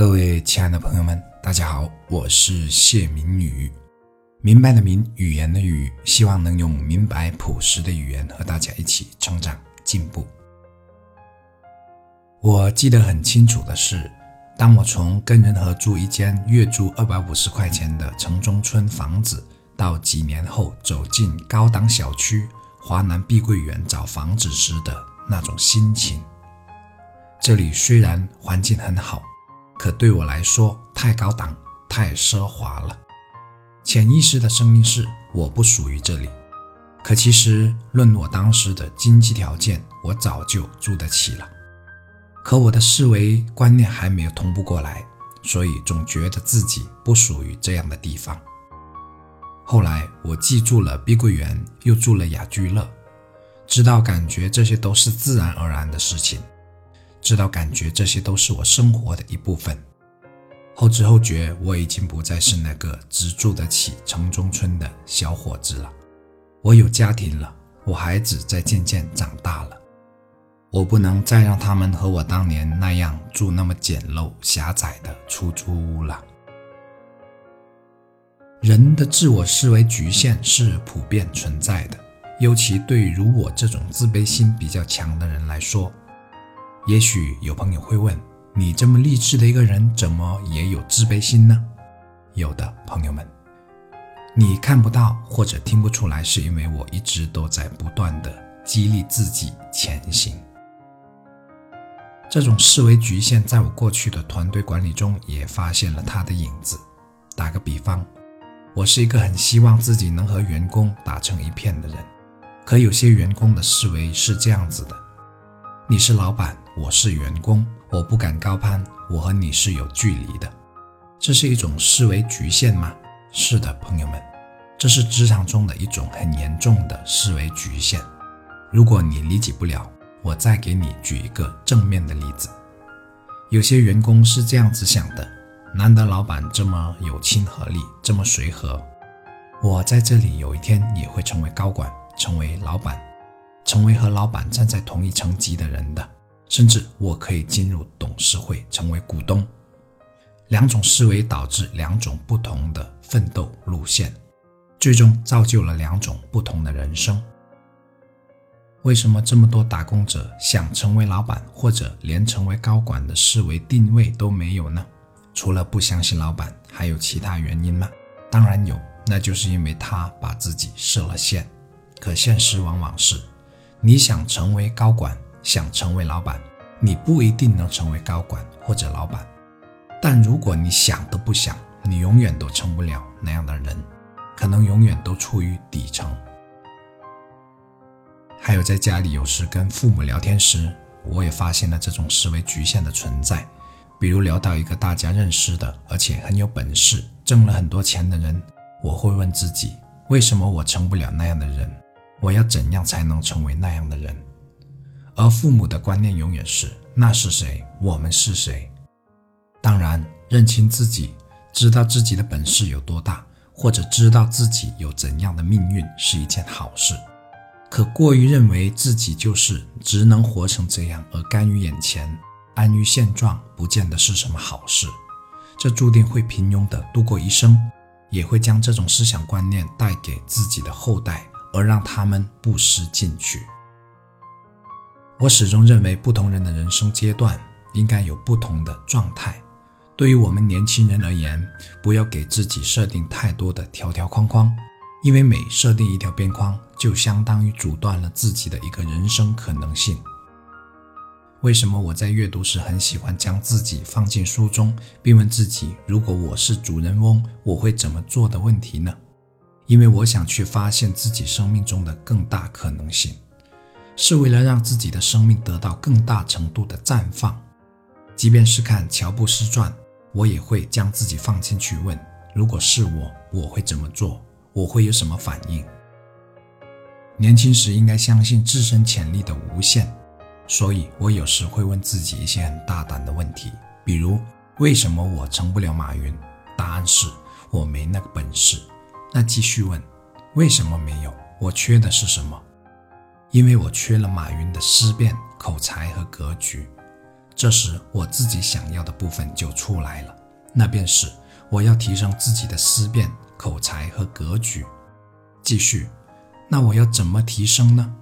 各位亲爱的朋友们，大家好，我是谢明宇，明白的明，语言的语，希望能用明白朴实的语言和大家一起成长进步。我记得很清楚的是，当我从跟人合租一间月租二百五十块钱的城中村房子，到几年后走进高档小区华南碧桂园找房子时的那种心情。这里虽然环境很好。可对我来说太高档、太奢华了。潜意识的声音是我不属于这里。可其实论我当时的经济条件，我早就住得起了。可我的思维观念还没有同步过来，所以总觉得自己不属于这样的地方。后来我既住了碧桂园，又住了雅居乐，知道感觉这些都是自然而然的事情。知道，感觉这些都是我生活的一部分。后知后觉，我已经不再是那个只住得起城中村的小伙子了。我有家庭了，我孩子在渐渐长大了。我不能再让他们和我当年那样住那么简陋狭窄的出租屋了。人的自我思维局限是普遍存在的，尤其对于如我这种自卑心比较强的人来说。也许有朋友会问：你这么励志的一个人，怎么也有自卑心呢？有的朋友们，你看不到或者听不出来，是因为我一直都在不断的激励自己前行。这种思维局限，在我过去的团队管理中也发现了它的影子。打个比方，我是一个很希望自己能和员工打成一片的人，可有些员工的思维是这样子的：你是老板。我是员工，我不敢高攀，我和你是有距离的，这是一种思维局限吗？是的，朋友们，这是职场中的一种很严重的思维局限。如果你理解不了，我再给你举一个正面的例子。有些员工是这样子想的：难得老板这么有亲和力，这么随和，我在这里有一天也会成为高管，成为老板，成为和老板站在同一层级的人的。甚至我可以进入董事会，成为股东。两种思维导致两种不同的奋斗路线，最终造就了两种不同的人生。为什么这么多打工者想成为老板，或者连成为高管的思维定位都没有呢？除了不相信老板，还有其他原因吗？当然有，那就是因为他把自己设了限。可现实往往是，你想成为高管。想成为老板，你不一定能成为高管或者老板，但如果你想都不想，你永远都成不了那样的人，可能永远都处于底层。还有在家里有时跟父母聊天时，我也发现了这种思维局限的存在。比如聊到一个大家认识的，而且很有本事、挣了很多钱的人，我会问自己：为什么我成不了那样的人？我要怎样才能成为那样的人？而父母的观念永远是那是谁，我们是谁。当然，认清自己，知道自己的本事有多大，或者知道自己有怎样的命运是一件好事。可过于认为自己就是只能活成这样，而甘于眼前，安于现状，不见得是什么好事。这注定会平庸的度过一生，也会将这种思想观念带给自己的后代，而让他们不思进取。我始终认为，不同人的人生阶段应该有不同的状态。对于我们年轻人而言，不要给自己设定太多的条条框框，因为每设定一条边框，就相当于阻断了自己的一个人生可能性。为什么我在阅读时很喜欢将自己放进书中，并问自己：如果我是主人翁，我会怎么做的问题呢？因为我想去发现自己生命中的更大可能性。是为了让自己的生命得到更大程度的绽放，即便是看乔布斯传，我也会将自己放进去问：如果是我，我会怎么做？我会有什么反应？年轻时应该相信自身潜力的无限，所以我有时会问自己一些很大胆的问题，比如：为什么我成不了马云？答案是我没那个本事。那继续问：为什么没有？我缺的是什么？因为我缺了马云的思辨、口才和格局，这时我自己想要的部分就出来了，那便是我要提升自己的思辨、口才和格局。继续，那我要怎么提升呢？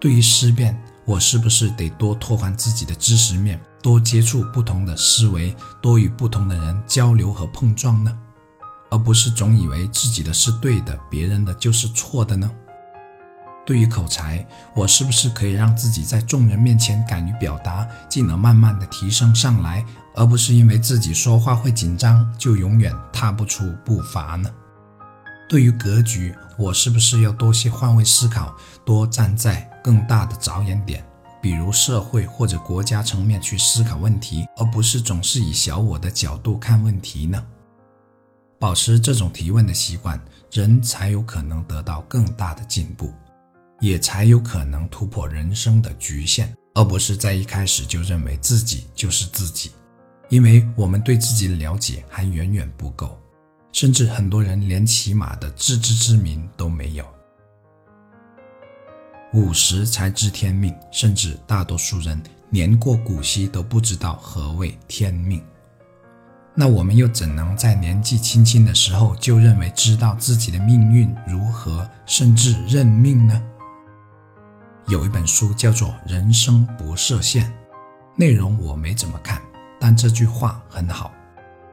对于思辨，我是不是得多拓宽自己的知识面，多接触不同的思维，多与不同的人交流和碰撞呢？而不是总以为自己的是对的，别人的就是错的呢？对于口才，我是不是可以让自己在众人面前敢于表达，技能慢慢的提升上来，而不是因为自己说话会紧张，就永远踏不出步伐呢？对于格局，我是不是要多些换位思考，多站在更大的着眼点，比如社会或者国家层面去思考问题，而不是总是以小我的角度看问题呢？保持这种提问的习惯，人才有可能得到更大的进步。也才有可能突破人生的局限，而不是在一开始就认为自己就是自己，因为我们对自己的了解还远远不够，甚至很多人连起码的自知之明都没有。五十才知天命，甚至大多数人年过古稀都不知道何谓天命。那我们又怎能在年纪轻轻的时候就认为知道自己的命运如何，甚至认命呢？有一本书叫做《人生不设限》，内容我没怎么看，但这句话很好。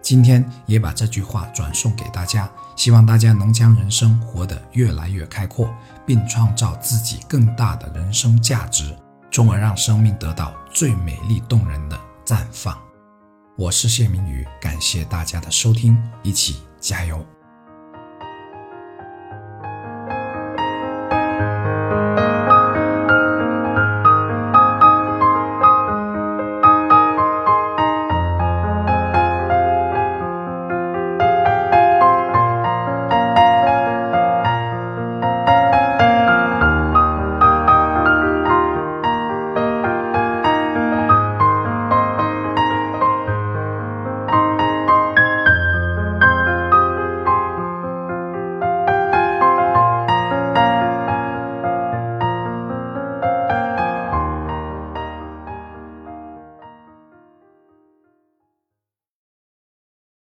今天也把这句话转送给大家，希望大家能将人生活得越来越开阔，并创造自己更大的人生价值，从而让生命得到最美丽动人的绽放。我是谢明宇，感谢大家的收听，一起加油！